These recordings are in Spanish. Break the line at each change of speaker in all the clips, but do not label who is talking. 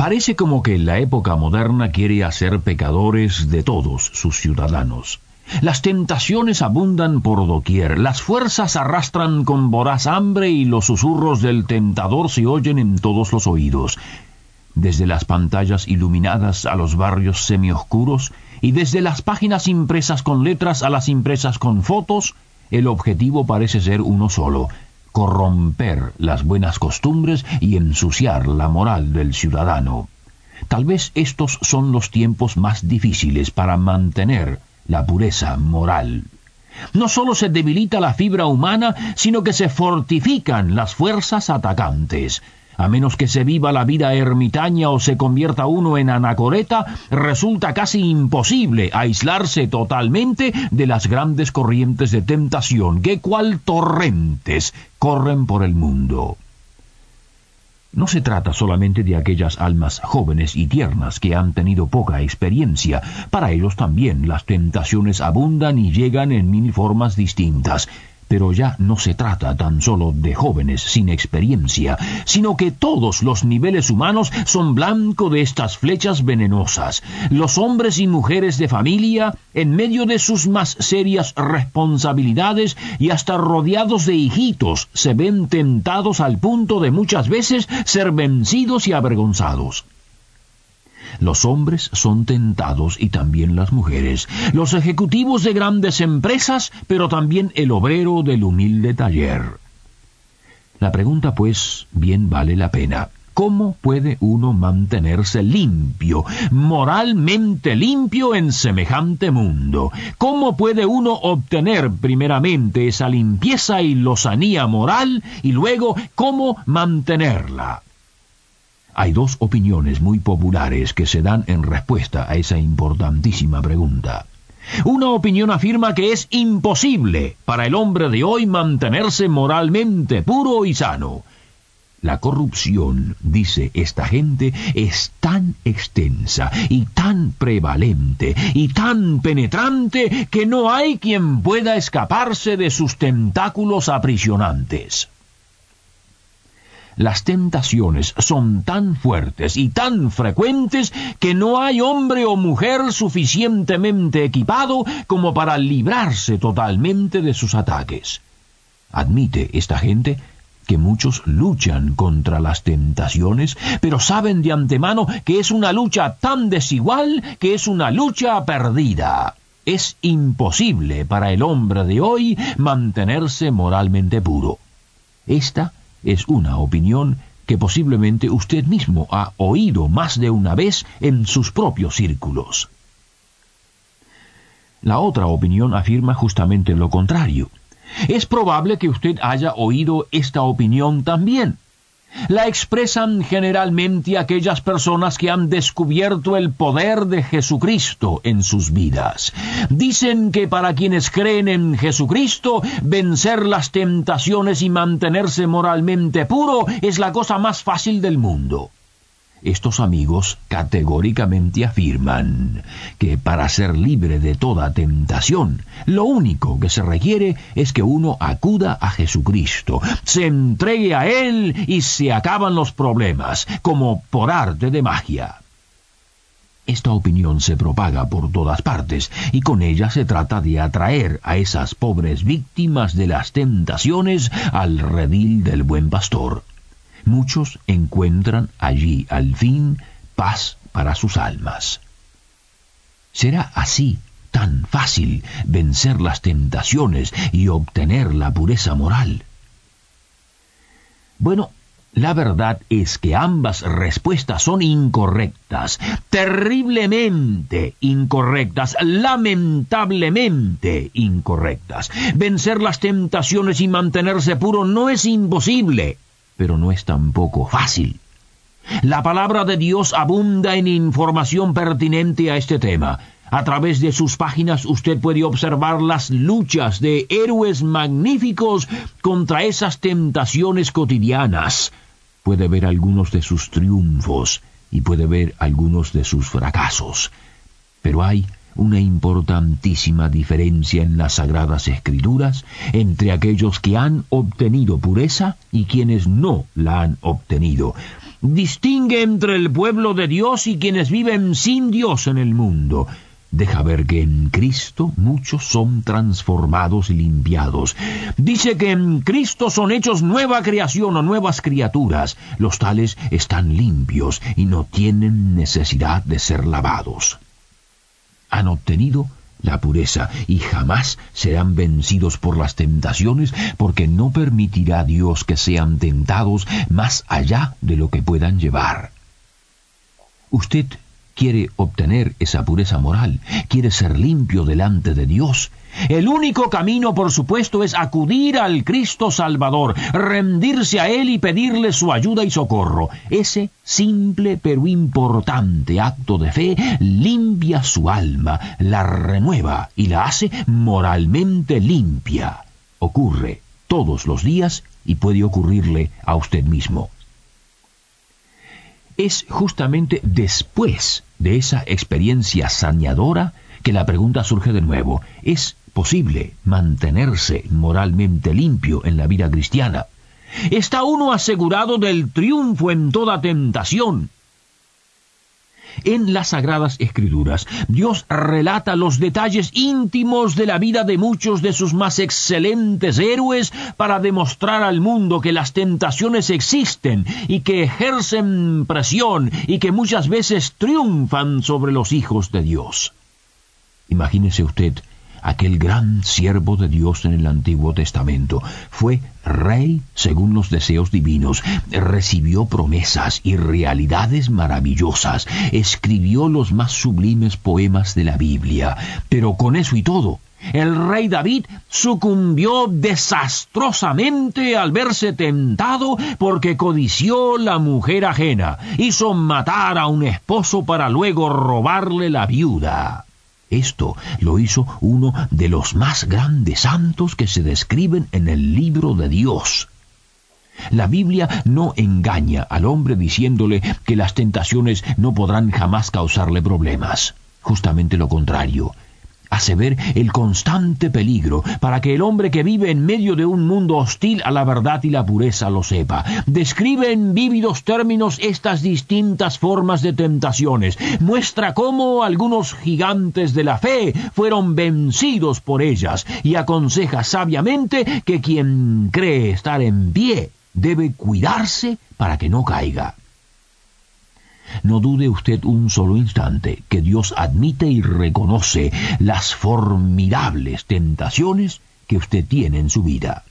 Parece como que la época moderna quiere hacer pecadores de todos sus ciudadanos. Las tentaciones abundan por doquier, las fuerzas arrastran con voraz hambre y los susurros del tentador se oyen en todos los oídos. Desde las pantallas iluminadas a los barrios semioscuros y desde las páginas impresas con letras a las impresas con fotos, el objetivo parece ser uno solo, corromper las buenas costumbres y ensuciar la moral del ciudadano. Tal vez estos son los tiempos más difíciles para mantener la pureza moral. No sólo se debilita la fibra humana, sino que se fortifican las fuerzas atacantes. A menos que se viva la vida ermitaña o se convierta uno en anacoreta, resulta casi imposible aislarse totalmente de las grandes corrientes de tentación que cual torrentes corren por el mundo. No se trata solamente de aquellas almas jóvenes y tiernas que han tenido poca experiencia. Para ellos también las tentaciones abundan y llegan en mil formas distintas. Pero ya no se trata tan solo de jóvenes sin experiencia, sino que todos los niveles humanos son blanco de estas flechas venenosas. Los hombres y mujeres de familia, en medio de sus más serias responsabilidades y hasta rodeados de hijitos, se ven tentados al punto de muchas veces ser vencidos y avergonzados. Los hombres son tentados y también las mujeres, los ejecutivos de grandes empresas, pero también el obrero del humilde taller. La pregunta, pues, bien vale la pena. ¿Cómo puede uno mantenerse limpio, moralmente limpio en semejante mundo? ¿Cómo puede uno obtener primeramente esa limpieza y lozanía moral y luego cómo mantenerla? Hay dos opiniones muy populares que se dan en respuesta a esa importantísima pregunta. Una opinión afirma que es imposible para el hombre de hoy mantenerse moralmente puro y sano. La corrupción, dice esta gente, es tan extensa y tan prevalente y tan penetrante que no hay quien pueda escaparse de sus tentáculos aprisionantes. Las tentaciones son tan fuertes y tan frecuentes que no hay hombre o mujer suficientemente equipado como para librarse totalmente de sus ataques. Admite esta gente que muchos luchan contra las tentaciones, pero saben de antemano que es una lucha tan desigual que es una lucha perdida. Es imposible para el hombre de hoy mantenerse moralmente puro. Esta es una opinión que posiblemente usted mismo ha oído más de una vez en sus propios círculos. La otra opinión afirma justamente lo contrario. Es probable que usted haya oído esta opinión también. La expresan generalmente aquellas personas que han descubierto el poder de Jesucristo en sus vidas. Dicen que para quienes creen en Jesucristo, vencer las tentaciones y mantenerse moralmente puro es la cosa más fácil del mundo. Estos amigos categóricamente afirman que para ser libre de toda tentación, lo único que se requiere es que uno acuda a Jesucristo, se entregue a Él y se acaban los problemas, como por arte de magia. Esta opinión se propaga por todas partes y con ella se trata de atraer a esas pobres víctimas de las tentaciones al redil del buen pastor muchos encuentran allí al fin paz para sus almas. ¿Será así tan fácil vencer las tentaciones y obtener la pureza moral? Bueno, la verdad es que ambas respuestas son incorrectas, terriblemente incorrectas, lamentablemente incorrectas. Vencer las tentaciones y mantenerse puro no es imposible pero no es tampoco fácil. La palabra de Dios abunda en información pertinente a este tema. A través de sus páginas usted puede observar las luchas de héroes magníficos contra esas tentaciones cotidianas. Puede ver algunos de sus triunfos y puede ver algunos de sus fracasos. Pero hay una importantísima diferencia en las sagradas escrituras entre aquellos que han obtenido pureza y quienes no la han obtenido. Distingue entre el pueblo de Dios y quienes viven sin Dios en el mundo deja ver que en Cristo muchos son transformados y limpiados. Dice que en Cristo son hechos nueva creación o nuevas criaturas. Los tales están limpios y no tienen necesidad de ser lavados. Han obtenido la pureza y jamás serán vencidos por las tentaciones porque no permitirá Dios que sean tentados más allá de lo que puedan llevar. Usted quiere obtener esa pureza moral, quiere ser limpio delante de Dios. El único camino, por supuesto, es acudir al Cristo Salvador, rendirse a Él y pedirle su ayuda y socorro. Ese simple pero importante acto de fe limpia su alma, la renueva y la hace moralmente limpia. Ocurre todos los días y puede ocurrirle a usted mismo es justamente después de esa experiencia saneadora que la pregunta surge de nuevo. ¿Es posible mantenerse moralmente limpio en la vida cristiana? ¿Está uno asegurado del triunfo en toda tentación? En las Sagradas Escrituras, Dios relata los detalles íntimos de la vida de muchos de sus más excelentes héroes para demostrar al mundo que las tentaciones existen y que ejercen presión y que muchas veces triunfan sobre los hijos de Dios. Imagínese usted aquel gran siervo de Dios en el Antiguo Testamento. Fue rey según los deseos divinos, recibió promesas y realidades maravillosas, escribió los más sublimes poemas de la Biblia, pero con eso y todo, el rey David sucumbió desastrosamente al verse tentado porque codició la mujer ajena, hizo matar a un esposo para luego robarle la viuda. Esto lo hizo uno de los más grandes santos que se describen en el libro de Dios. La Biblia no engaña al hombre diciéndole que las tentaciones no podrán jamás causarle problemas. Justamente lo contrario hace ver el constante peligro para que el hombre que vive en medio de un mundo hostil a la verdad y la pureza lo sepa. Describe en vívidos términos estas distintas formas de tentaciones. Muestra cómo algunos gigantes de la fe fueron vencidos por ellas y aconseja sabiamente que quien cree estar en pie debe cuidarse para que no caiga. No dude usted un solo instante que Dios admite y reconoce las formidables tentaciones que usted tiene en su vida.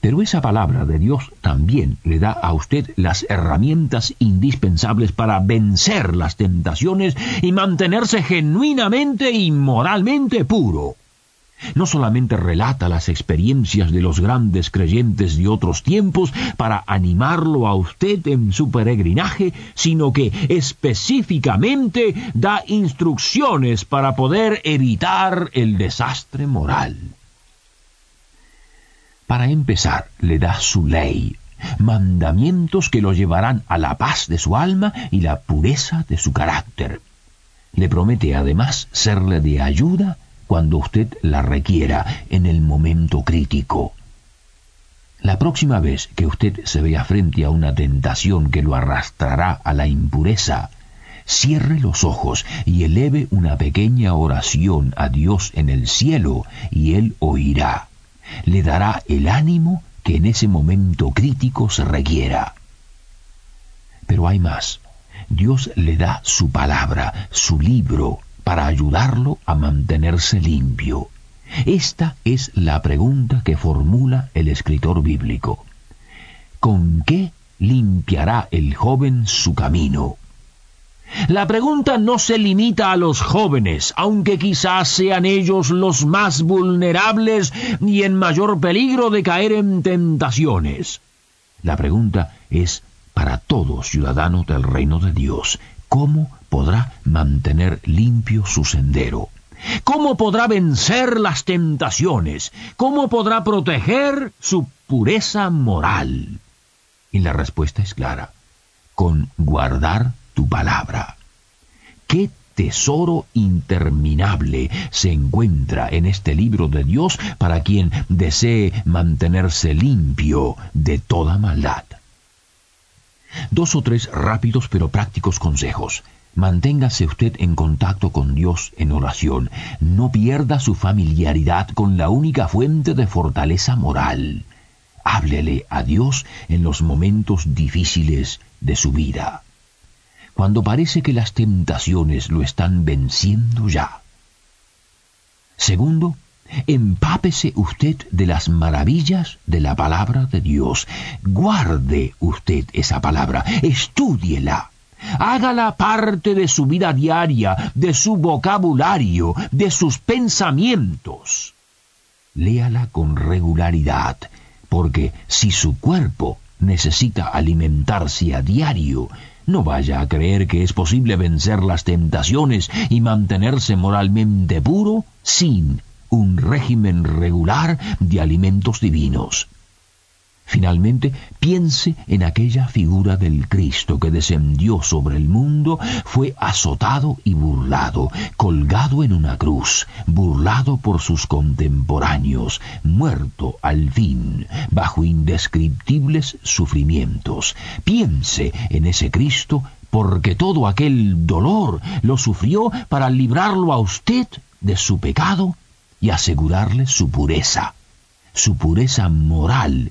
Pero esa palabra de Dios también le da a usted las herramientas indispensables para vencer las tentaciones y mantenerse genuinamente y moralmente puro no solamente relata las experiencias de los grandes creyentes de otros tiempos para animarlo a usted en su peregrinaje, sino que específicamente da instrucciones para poder evitar el desastre moral. Para empezar, le da su ley, mandamientos que lo llevarán a la paz de su alma y la pureza de su carácter. Le promete además serle de ayuda cuando usted la requiera en el momento crítico. La próxima vez que usted se vea frente a una tentación que lo arrastrará a la impureza, cierre los ojos y eleve una pequeña oración a Dios en el cielo y Él oirá. Le dará el ánimo que en ese momento crítico se requiera. Pero hay más. Dios le da su palabra, su libro, para ayudarlo a mantenerse limpio? Esta es la pregunta que formula el escritor bíblico. ¿Con qué limpiará el joven su camino? La pregunta no se limita a los jóvenes, aunque quizás sean ellos los más vulnerables y en mayor peligro de caer en tentaciones. La pregunta es para todo ciudadano del reino de Dios. ¿Cómo podrá mantener limpio su sendero? ¿Cómo podrá vencer las tentaciones? ¿Cómo podrá proteger su pureza moral? Y la respuesta es clara, con guardar tu palabra. ¿Qué tesoro interminable se encuentra en este libro de Dios para quien desee mantenerse limpio de toda maldad? Dos o tres rápidos pero prácticos consejos. Manténgase usted en contacto con Dios en oración. No pierda su familiaridad con la única fuente de fortaleza moral. Háblele a Dios en los momentos difíciles de su vida. Cuando parece que las tentaciones lo están venciendo ya. Segundo, empápese usted de las maravillas de la palabra de Dios. Guarde usted esa palabra, estúdiela. Hágala parte de su vida diaria, de su vocabulario, de sus pensamientos. Léala con regularidad, porque si su cuerpo necesita alimentarse a diario, no vaya a creer que es posible vencer las tentaciones y mantenerse moralmente puro sin un régimen regular de alimentos divinos. Finalmente, piense en aquella figura del Cristo que descendió sobre el mundo, fue azotado y burlado, colgado en una cruz, burlado por sus contemporáneos, muerto al fin, bajo indescriptibles sufrimientos. Piense en ese Cristo porque todo aquel dolor lo sufrió para librarlo a usted de su pecado y asegurarle su pureza, su pureza moral